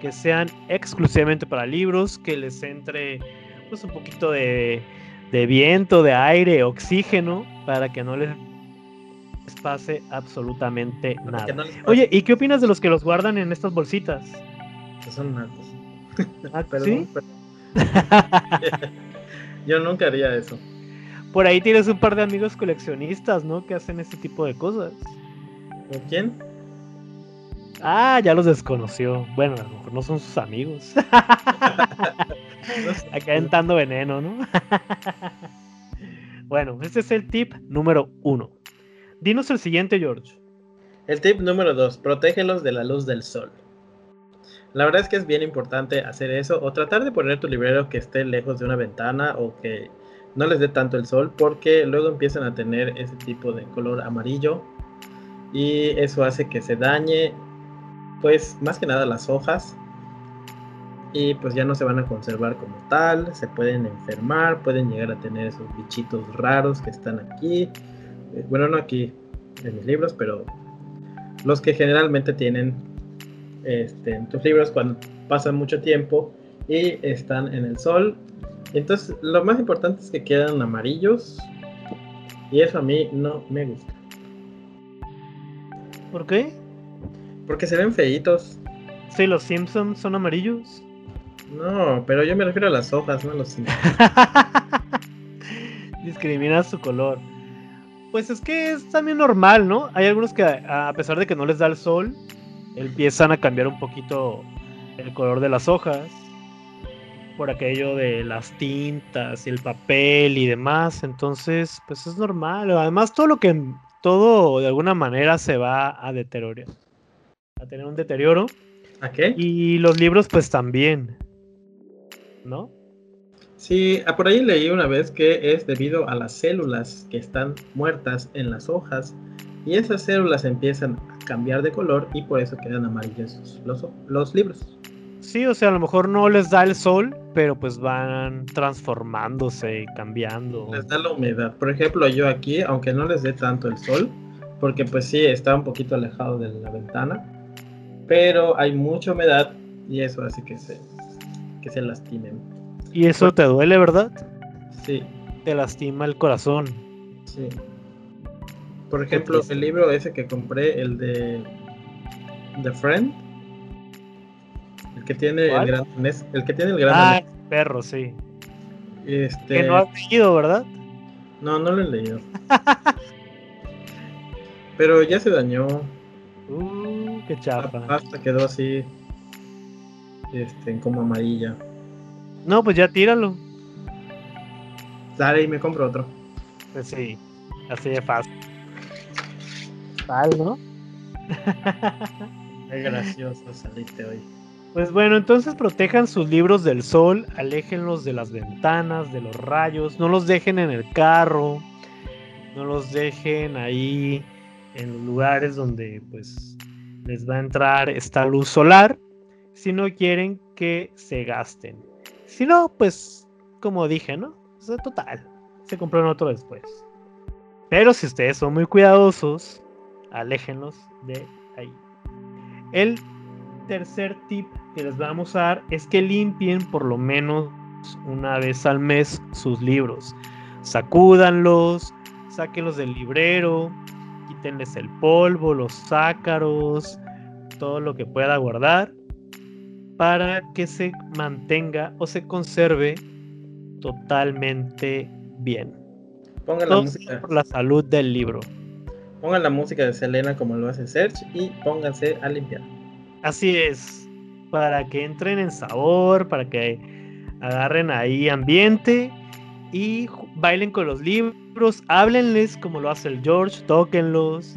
que sean exclusivamente para libros, que les entre pues un poquito de, viento, de aire, oxígeno, para que no les pase absolutamente nada. Oye, ¿y qué opinas de los que los guardan en estas bolsitas? Que son nacos. Ah, *laughs* ¿Sí? *laughs* Yo nunca haría eso. Por ahí tienes un par de amigos coleccionistas, ¿no? Que hacen este tipo de cosas. ¿Con quién? Ah, ya los desconoció. Bueno, a lo mejor no son sus amigos. *laughs* *laughs* Acá entrando veneno, ¿no? *laughs* bueno, este es el tip número uno. Dinos el siguiente, George. El tip número dos, protégelos de la luz del sol. La verdad es que es bien importante hacer eso o tratar de poner tu librero que esté lejos de una ventana o que no les dé tanto el sol porque luego empiezan a tener ese tipo de color amarillo y eso hace que se dañe pues más que nada las hojas y pues ya no se van a conservar como tal, se pueden enfermar, pueden llegar a tener esos bichitos raros que están aquí, eh, bueno no aquí en mis libros, pero los que generalmente tienen este, en tus libros cuando pasan mucho tiempo y están en el sol. Entonces lo más importante es que quedan amarillos y eso a mí no me gusta. ¿Por qué? Porque se ven feitos. Sí, los Simpsons son amarillos. No, pero yo me refiero a las hojas, no a los Simpsons. *laughs* Discrimina su color. Pues es que es también normal, ¿no? Hay algunos que a pesar de que no les da el sol, empiezan a cambiar un poquito el color de las hojas por aquello de las tintas y el papel y demás. Entonces, pues es normal. Además, todo lo que todo de alguna manera se va a deteriorar. A tener un deterioro. ¿A qué? Y los libros, pues también. ¿No? Sí, ah, por ahí leí una vez que es debido a las células que están muertas en las hojas y esas células empiezan a cambiar de color y por eso quedan amarillos los, los libros. Sí, o sea, a lo mejor no les da el sol, pero pues van transformándose y cambiando. Les da la humedad. Por ejemplo, yo aquí, aunque no les dé tanto el sol, porque pues sí, está un poquito alejado de la ventana, pero hay mucha humedad y eso hace que se, que se lastimen. ¿Y eso te duele, verdad? Sí. Te lastima el corazón. Sí. Por ejemplo, el libro ese que compré, el de The Friend, que tiene el gran el que tiene el gran Ah, perro, sí. Este... Que no has leído, ¿verdad? No, no lo he leído. Pero ya se dañó. Uh, qué chapa. Hasta quedó así. Este, como amarilla. No, pues ya tíralo. Dale y me compro otro. Pues sí, así de fácil. Tal, ¿no? *laughs* Qué gracioso saliste hoy. Pues bueno, entonces protejan sus libros del sol, aléjenlos de las ventanas, de los rayos, no los dejen en el carro, no los dejen ahí en los lugares donde pues les va a entrar esta luz solar, si no quieren que se gasten. Si no, pues como dije, ¿no? O total, se compran otro después. Pero si ustedes son muy cuidadosos, aléjenlos de ahí. El tercer tip que les vamos a dar es que limpien por lo menos una vez al mes sus libros. Sacúdanlos, sáquenlos del librero, quítenles el polvo, los ácaros, todo lo que pueda guardar para que se mantenga o se conserve totalmente bien. Pongan la música. Por la salud del libro. Pongan la música de Selena como lo hace Serge y pónganse a limpiar. Así es, para que entren en sabor, para que agarren ahí ambiente y bailen con los libros, háblenles como lo hace el George, tóquenlos,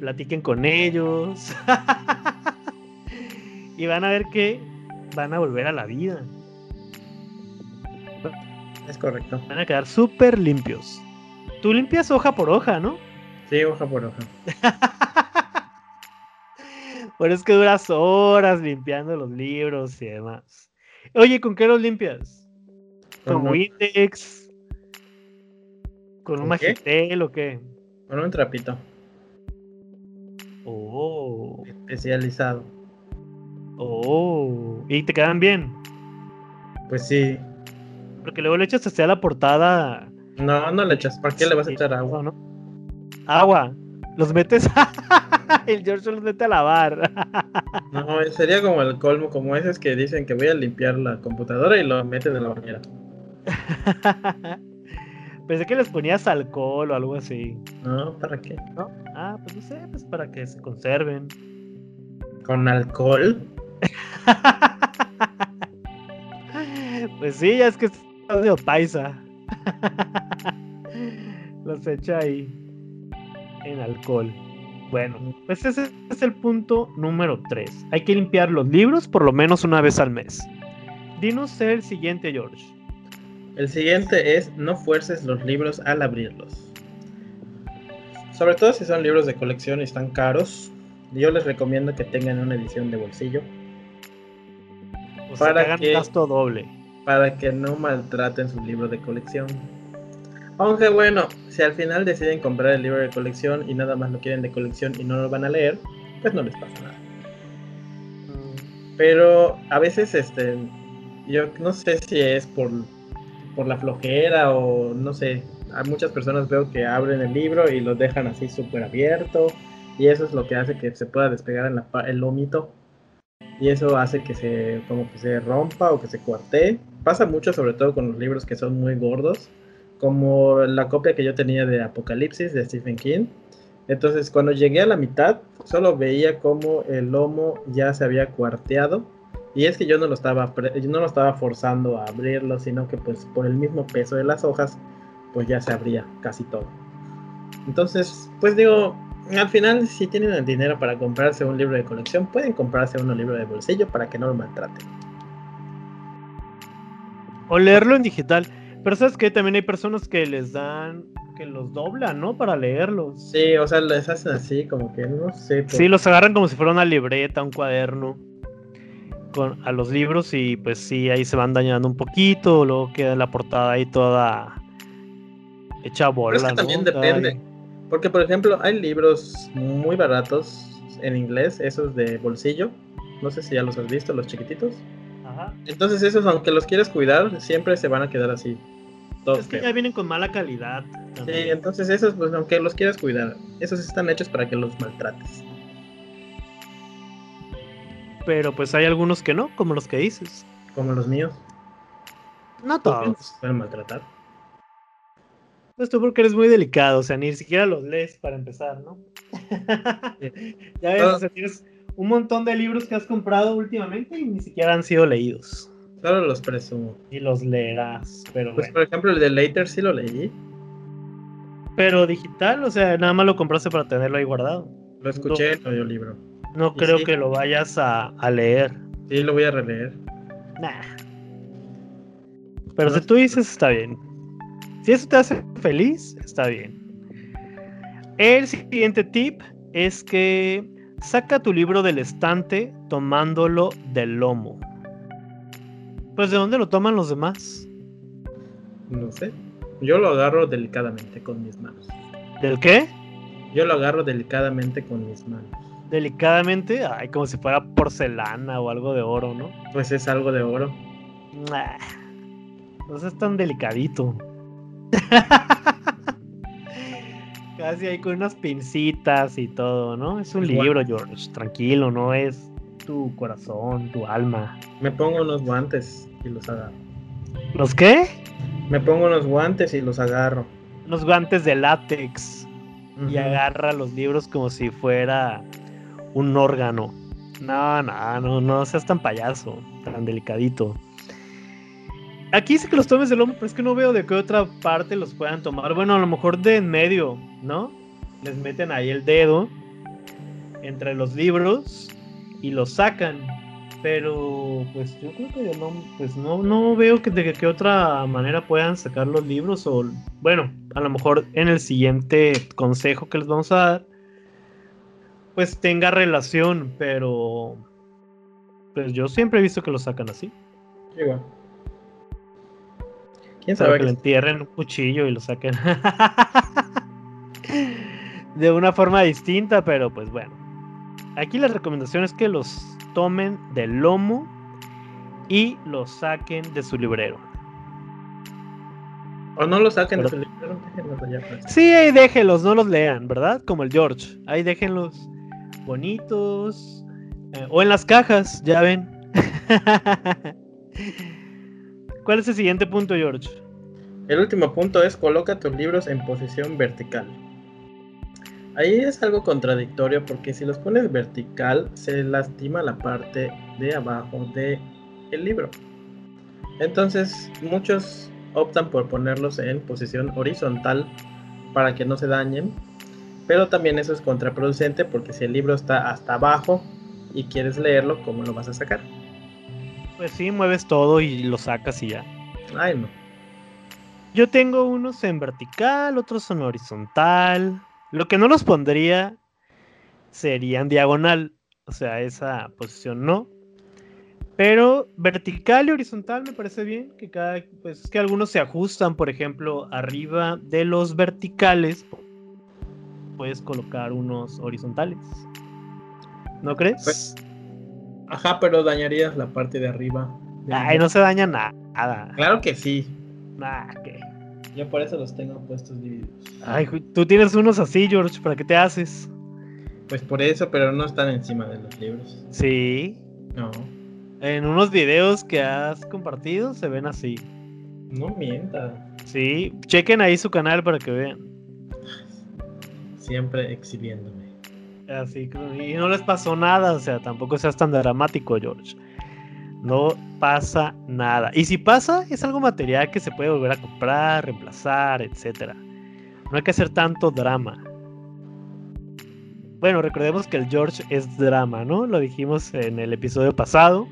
platiquen con ellos. *laughs* y van a ver que van a volver a la vida. Es correcto. Van a quedar súper limpios. Tú limpias hoja por hoja, ¿no? Sí, hoja por hoja. *laughs* Por es que duras horas limpiando los libros y demás. Oye, ¿con qué los limpias? ¿Con, Windex? ¿Con, un magitel o qué? Con un trapito. Oh. Especializado. Oh. ¿Y te quedan bien? Pues sí. Porque luego le echas hacia la portada. No, no le echas. ¿Para qué le vas a echar agua? ¿no? Agua. Los metes. *laughs* el George los mete a lavar. no, sería como el colmo, como esos que dicen que voy a limpiar la computadora y lo meten en la bañera. *laughs* Pensé que les ponías alcohol o algo así. No, ¿para qué? ¿No? Ah, pues no sé, pues para que se conserven. ¿Con alcohol? *laughs* pues sí, ya es que es de paisa. Los echa ahí en alcohol. Bueno, pues ese es el punto número 3. Hay que limpiar los libros por lo menos una vez al mes. Dinos el siguiente, George. El siguiente es no fuerces los libros al abrirlos. Sobre todo si son libros de colección y están caros, yo les recomiendo que tengan una edición de bolsillo. O para que hagan gasto doble. Para que no maltraten sus libros de colección. Aunque bueno, si al final deciden comprar el libro de colección y nada más lo quieren de colección y no lo van a leer, pues no les pasa nada. Pero a veces, este, yo no sé si es por, por la flojera o no sé. Hay muchas personas veo que abren el libro y lo dejan así súper abierto y eso es lo que hace que se pueda despegar en la, el lomito y eso hace que se como que se rompa o que se cuartee. Pasa mucho sobre todo con los libros que son muy gordos como la copia que yo tenía de Apocalipsis de Stephen King. Entonces, cuando llegué a la mitad, solo veía como el lomo ya se había cuarteado. Y es que yo no lo estaba, yo no lo estaba forzando a abrirlo, sino que pues por el mismo peso de las hojas, pues ya se abría casi todo. Entonces, pues digo, al final, si tienen el dinero para comprarse un libro de colección, pueden comprarse un libro de bolsillo para que no lo maltraten. O leerlo en digital. Pero sabes que también hay personas que les dan, que los doblan, ¿no? Para leerlos. Sí, o sea, les hacen así, como que no sé. Sí, los agarran como si fuera una libreta, un cuaderno. Con, a los libros y pues sí, ahí se van dañando un poquito, luego queda la portada ahí toda hecha bola. Pero es que también depende. Porque, por ejemplo, hay libros muy baratos en inglés, esos de bolsillo. No sé si ya los has visto, los chiquititos. Ajá. Entonces, esos, aunque los quieres cuidar, siempre se van a quedar así es que ya vienen con mala calidad. Sí, entonces esos, pues aunque los quieras cuidar, esos están hechos para que los maltrates. Pero pues hay algunos que no, como los que dices. Como los míos. No todos. Pueden maltratar. Pues tú porque eres muy delicado, o sea, ni siquiera los lees para empezar, ¿no? *laughs* ya ves, o sea, tienes un montón de libros que has comprado últimamente y ni siquiera han sido leídos. Solo los presumo. Y los leerás, pero Pues por ejemplo el de Later sí lo leí. Pero digital, o sea, nada más lo compraste para tenerlo ahí guardado. Lo escuché en audiolibro. No creo que lo vayas a, leer. Sí, lo voy a releer. Nah. Pero si tú dices, está bien. Si eso te hace feliz, está bien. El siguiente tip es que saca tu libro del estante tomándolo del lomo. Pues de dónde lo toman los demás? No sé. Yo lo agarro delicadamente con mis manos. ¿Del qué? Yo lo agarro delicadamente con mis manos. ¿Delicadamente? Ay, como si fuera porcelana o algo de oro, ¿no? Pues es algo de oro. No es tan delicadito. *laughs* Casi ahí con unas pincitas y todo, ¿no? Es un libro, George. Tranquilo, no es tu corazón, tu alma. Me pongo unos guantes y los agarro. ¿Los qué? Me pongo unos guantes y los agarro. Unos guantes de látex. Y agarra los libros como si fuera un órgano. No, no, no, no seas tan payaso, tan delicadito. Aquí dice que los tomes del lomo, pero es que no veo de qué otra parte los puedan tomar. Bueno, a lo mejor de en medio, ¿no? Les meten ahí el dedo entre los libros y lo sacan. Pero pues yo creo que no, pues no, no veo que de qué otra manera puedan sacar los libros o bueno, a lo mejor en el siguiente consejo que les vamos a dar, pues tenga relación, pero pues yo siempre he visto que lo sacan así. Igual. ¿Quién sabe? que le entierren un cuchillo y lo saquen. *laughs* de una forma distinta, pero pues bueno. Aquí la recomendación es que los tomen del lomo y los saquen de su librero. O no lo saquen de su librero, déjenlo allá. Pues. Sí, ahí déjenlos, no los lean, ¿verdad? Como el George. Ahí déjenlos bonitos. Eh, o en las cajas, ya ven. *laughs* ¿Cuál es el siguiente punto, George? El último punto es coloca tus libros en posición vertical. Ahí es algo contradictorio porque si los pones vertical se lastima la parte de abajo del el libro. Entonces muchos optan por ponerlos en posición horizontal para que no se dañen. Pero también eso es contraproducente porque si el libro está hasta abajo y quieres leerlo, ¿cómo lo vas a sacar? Pues sí, mueves todo y lo sacas y ya. Ay, no. Yo tengo unos en vertical, otros en horizontal. Lo que no los pondría sería en diagonal. O sea, esa posición no. Pero vertical y horizontal me parece bien. Que cada. Pues que algunos se ajustan. Por ejemplo, arriba de los verticales. Puedes colocar unos horizontales. ¿No crees? Pues, ajá, pero dañarías la parte de arriba. Ay, no se daña nada. Claro que sí. Nah, ¿qué? Yo por eso los tengo puestos divididos. Ay, tú tienes unos así, George, ¿para qué te haces? Pues por eso, pero no están encima de los libros. Sí. No. En unos videos que has compartido se ven así. No mienta. Sí, chequen ahí su canal para que vean. Siempre exhibiéndome. Y no les pasó nada, o sea, tampoco seas tan dramático, George. No pasa nada. Y si pasa, es algo material que se puede volver a comprar, reemplazar, etc. No hay que hacer tanto drama. Bueno, recordemos que el George es drama, ¿no? Lo dijimos en el episodio pasado.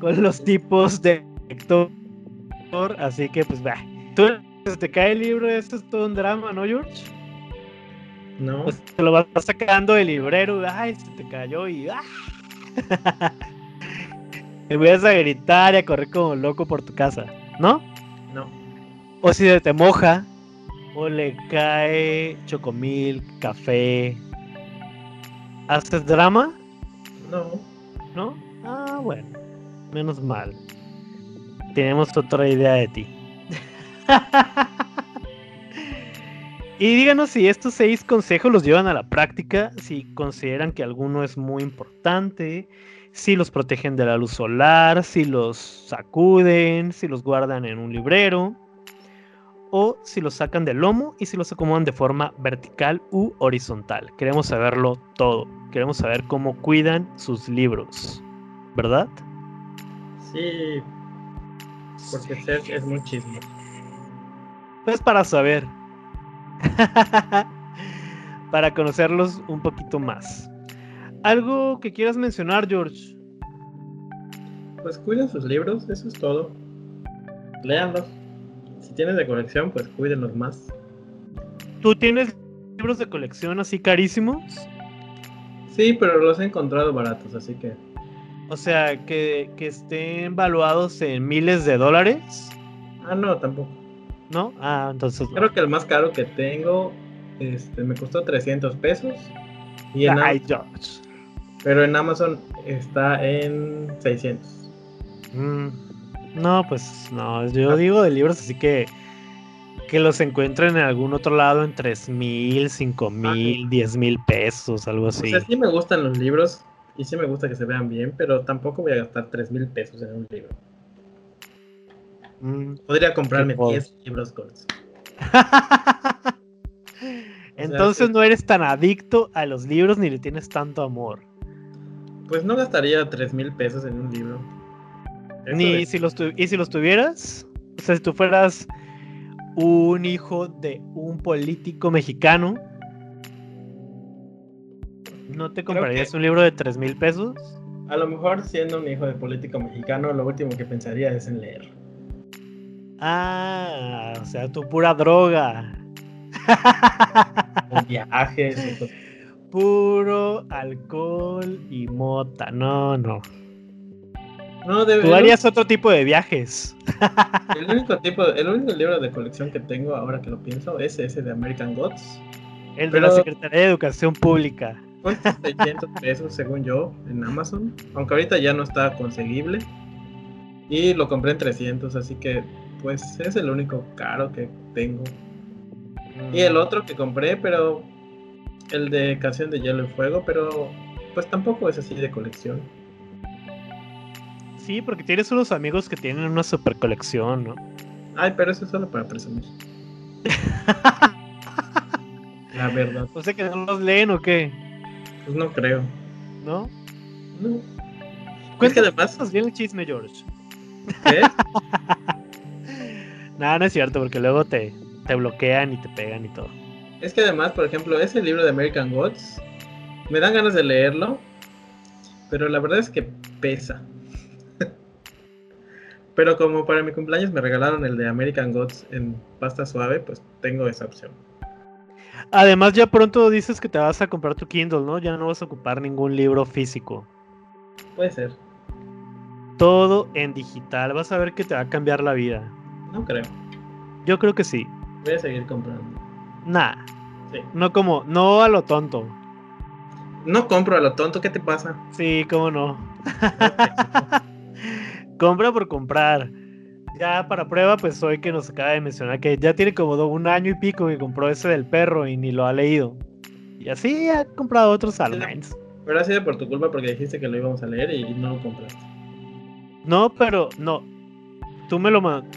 Con los tipos de lector. Así que, pues, va. Tú te cae el libro, esto es todo un drama, ¿no, George? No. Pues te lo vas sacando del librero, ay, se te cayó y. ¡ah! *laughs* Voy a gritar y a correr como loco por tu casa, ¿no? No. O si te moja, o le cae chocomil, café. ¿Haces drama? No. ¿No? Ah, bueno. Menos mal. Tenemos otra idea de ti. *laughs* y díganos si estos seis consejos los llevan a la práctica, si consideran que alguno es muy importante, si los protegen de la luz solar, si los sacuden, si los guardan en un librero, o si los sacan del lomo y si los acomodan de forma vertical u horizontal. Queremos saberlo todo. Queremos saber cómo cuidan sus libros, ¿verdad? Sí, porque Serge es muy chismo. Pues para saber. *laughs* para conocerlos un poquito más. ¿Algo que quieras mencionar, George? Pues cuiden sus libros, eso es todo. Léanlos. Si tienes de colección, pues cuídenlos más. ¿Tú tienes libros de colección así carísimos? Sí, pero los he encontrado baratos, así que. O sea, que, que estén valuados en miles de dólares. Ah, no, tampoco. ¿No? Ah, entonces. Creo que el más caro que tengo este, me costó 300 pesos. Y en Ay, George. Pero en Amazon está en 600. Mm, no, pues no, yo ah. digo de libros así que que los encuentren en algún otro lado en 3 mil, 5 mil, 10 mil pesos, algo así. O sea, sí me gustan los libros y sí me gusta que se vean bien, pero tampoco voy a gastar 3 mil pesos en un libro. Mm, Podría comprarme 10 libros eso. *laughs* Entonces no eres tan adicto a los libros ni le tienes tanto amor. Pues no gastaría 3 mil pesos en un libro. Ni si los ¿Y si los tuvieras? O sea, si tú fueras un hijo de un político mexicano, ¿no te comprarías un libro de 3 mil pesos? A lo mejor siendo un hijo de político mexicano, lo último que pensaría es en leer. Ah, o sea, tu pura droga. viajes. Puro alcohol y mota. No, no. No, Tú harías otro tipo de viajes. El único tipo, el único libro de colección que tengo ahora que lo pienso es ese de American Gods. El de la Secretaría de Educación Pública. Cuesta 600 pesos según yo en Amazon, aunque ahorita ya no está conseguible. Y lo compré en 300, así que pues es el único caro que tengo. Y el otro que compré, pero el de Canción de Hielo y Fuego, pero pues tampoco es así de colección. Sí, porque tienes unos amigos que tienen una super colección, ¿no? Ay, pero eso es solo para presumir. *laughs* La verdad. O sea que no los leen o qué? Pues no creo. ¿No? No. Es que además. bien el chisme, George. ¿Qué? *laughs* Nada, no es cierto, porque luego te, te bloquean y te pegan y todo. Es que además, por ejemplo, ese libro de American Gods, me dan ganas de leerlo, pero la verdad es que pesa. *laughs* pero como para mi cumpleaños me regalaron el de American Gods en pasta suave, pues tengo esa opción. Además, ya pronto dices que te vas a comprar tu Kindle, ¿no? Ya no vas a ocupar ningún libro físico. Puede ser. Todo en digital. Vas a ver que te va a cambiar la vida. No creo. Yo creo que sí. Voy a seguir comprando. Nah. No como, no a lo tonto. No compro a lo tonto, ¿qué te pasa? Sí, cómo no. *laughs* Compra por comprar. Ya para prueba, pues hoy que nos acaba de mencionar que ya tiene como un año y pico que compró ese del perro y ni lo ha leído. Y así ha comprado otros Almines. Pero ha sido por tu culpa porque dijiste que lo íbamos a leer y no lo compraste. No, pero no. Tú me lo mandaste.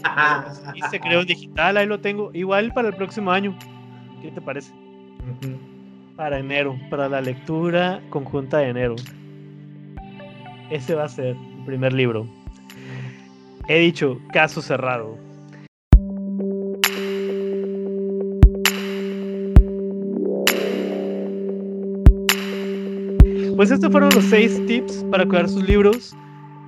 y se creó digital, ahí lo tengo. Igual para el próximo año. ¿Qué te parece? Para enero, para la lectura conjunta de enero. Ese va a ser el primer libro. He dicho, caso cerrado. Pues estos fueron los seis tips para cuidar sus libros.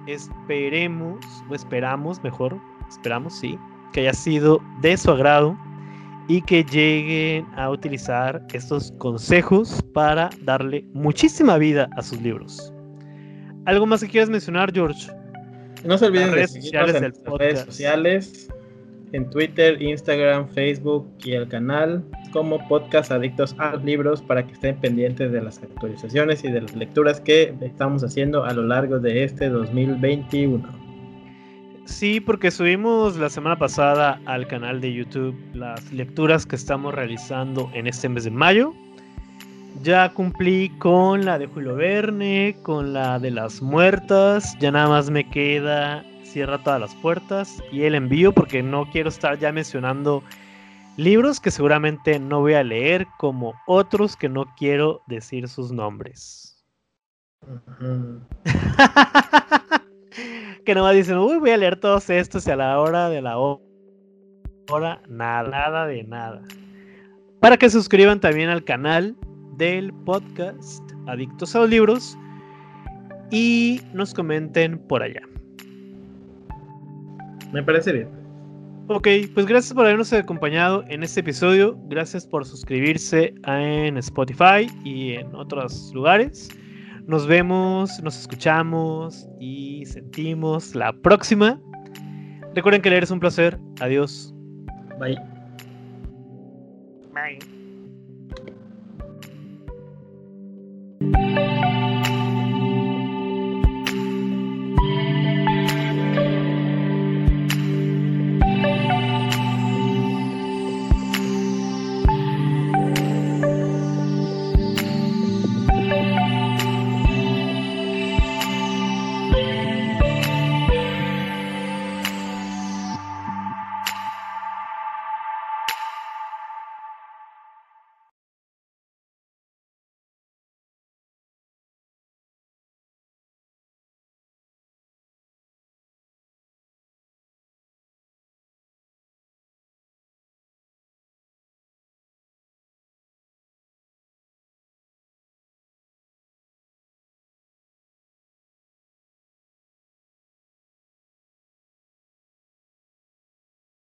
Esperemos, o esperamos mejor, esperamos sí, que haya sido de su agrado y que lleguen a utilizar estos consejos para darle muchísima vida a sus libros. ¿Algo más que quieras mencionar, George? No se olviden de seguirnos en redes sociales, en Twitter, Instagram, Facebook y el canal como Podcast Adictos a Libros para que estén pendientes de las actualizaciones y de las lecturas que estamos haciendo a lo largo de este 2021. Sí, porque subimos la semana pasada al canal de YouTube las lecturas que estamos realizando en este mes de mayo. Ya cumplí con la de Julio Verne, con la de las muertas. Ya nada más me queda cierra todas las puertas y el envío porque no quiero estar ya mencionando libros que seguramente no voy a leer como otros que no quiero decir sus nombres. *laughs* que nomás dicen, uy, voy a leer todos estos y a la hora de la hora, nada, nada de nada. Para que suscriban también al canal del podcast Adictos a los Libros y nos comenten por allá. Me parece bien. Ok, pues gracias por habernos acompañado en este episodio. Gracias por suscribirse en Spotify y en otros lugares. Nos vemos, nos escuchamos y sentimos la próxima. Recuerden que leer es un placer. Adiós. Bye. Bye.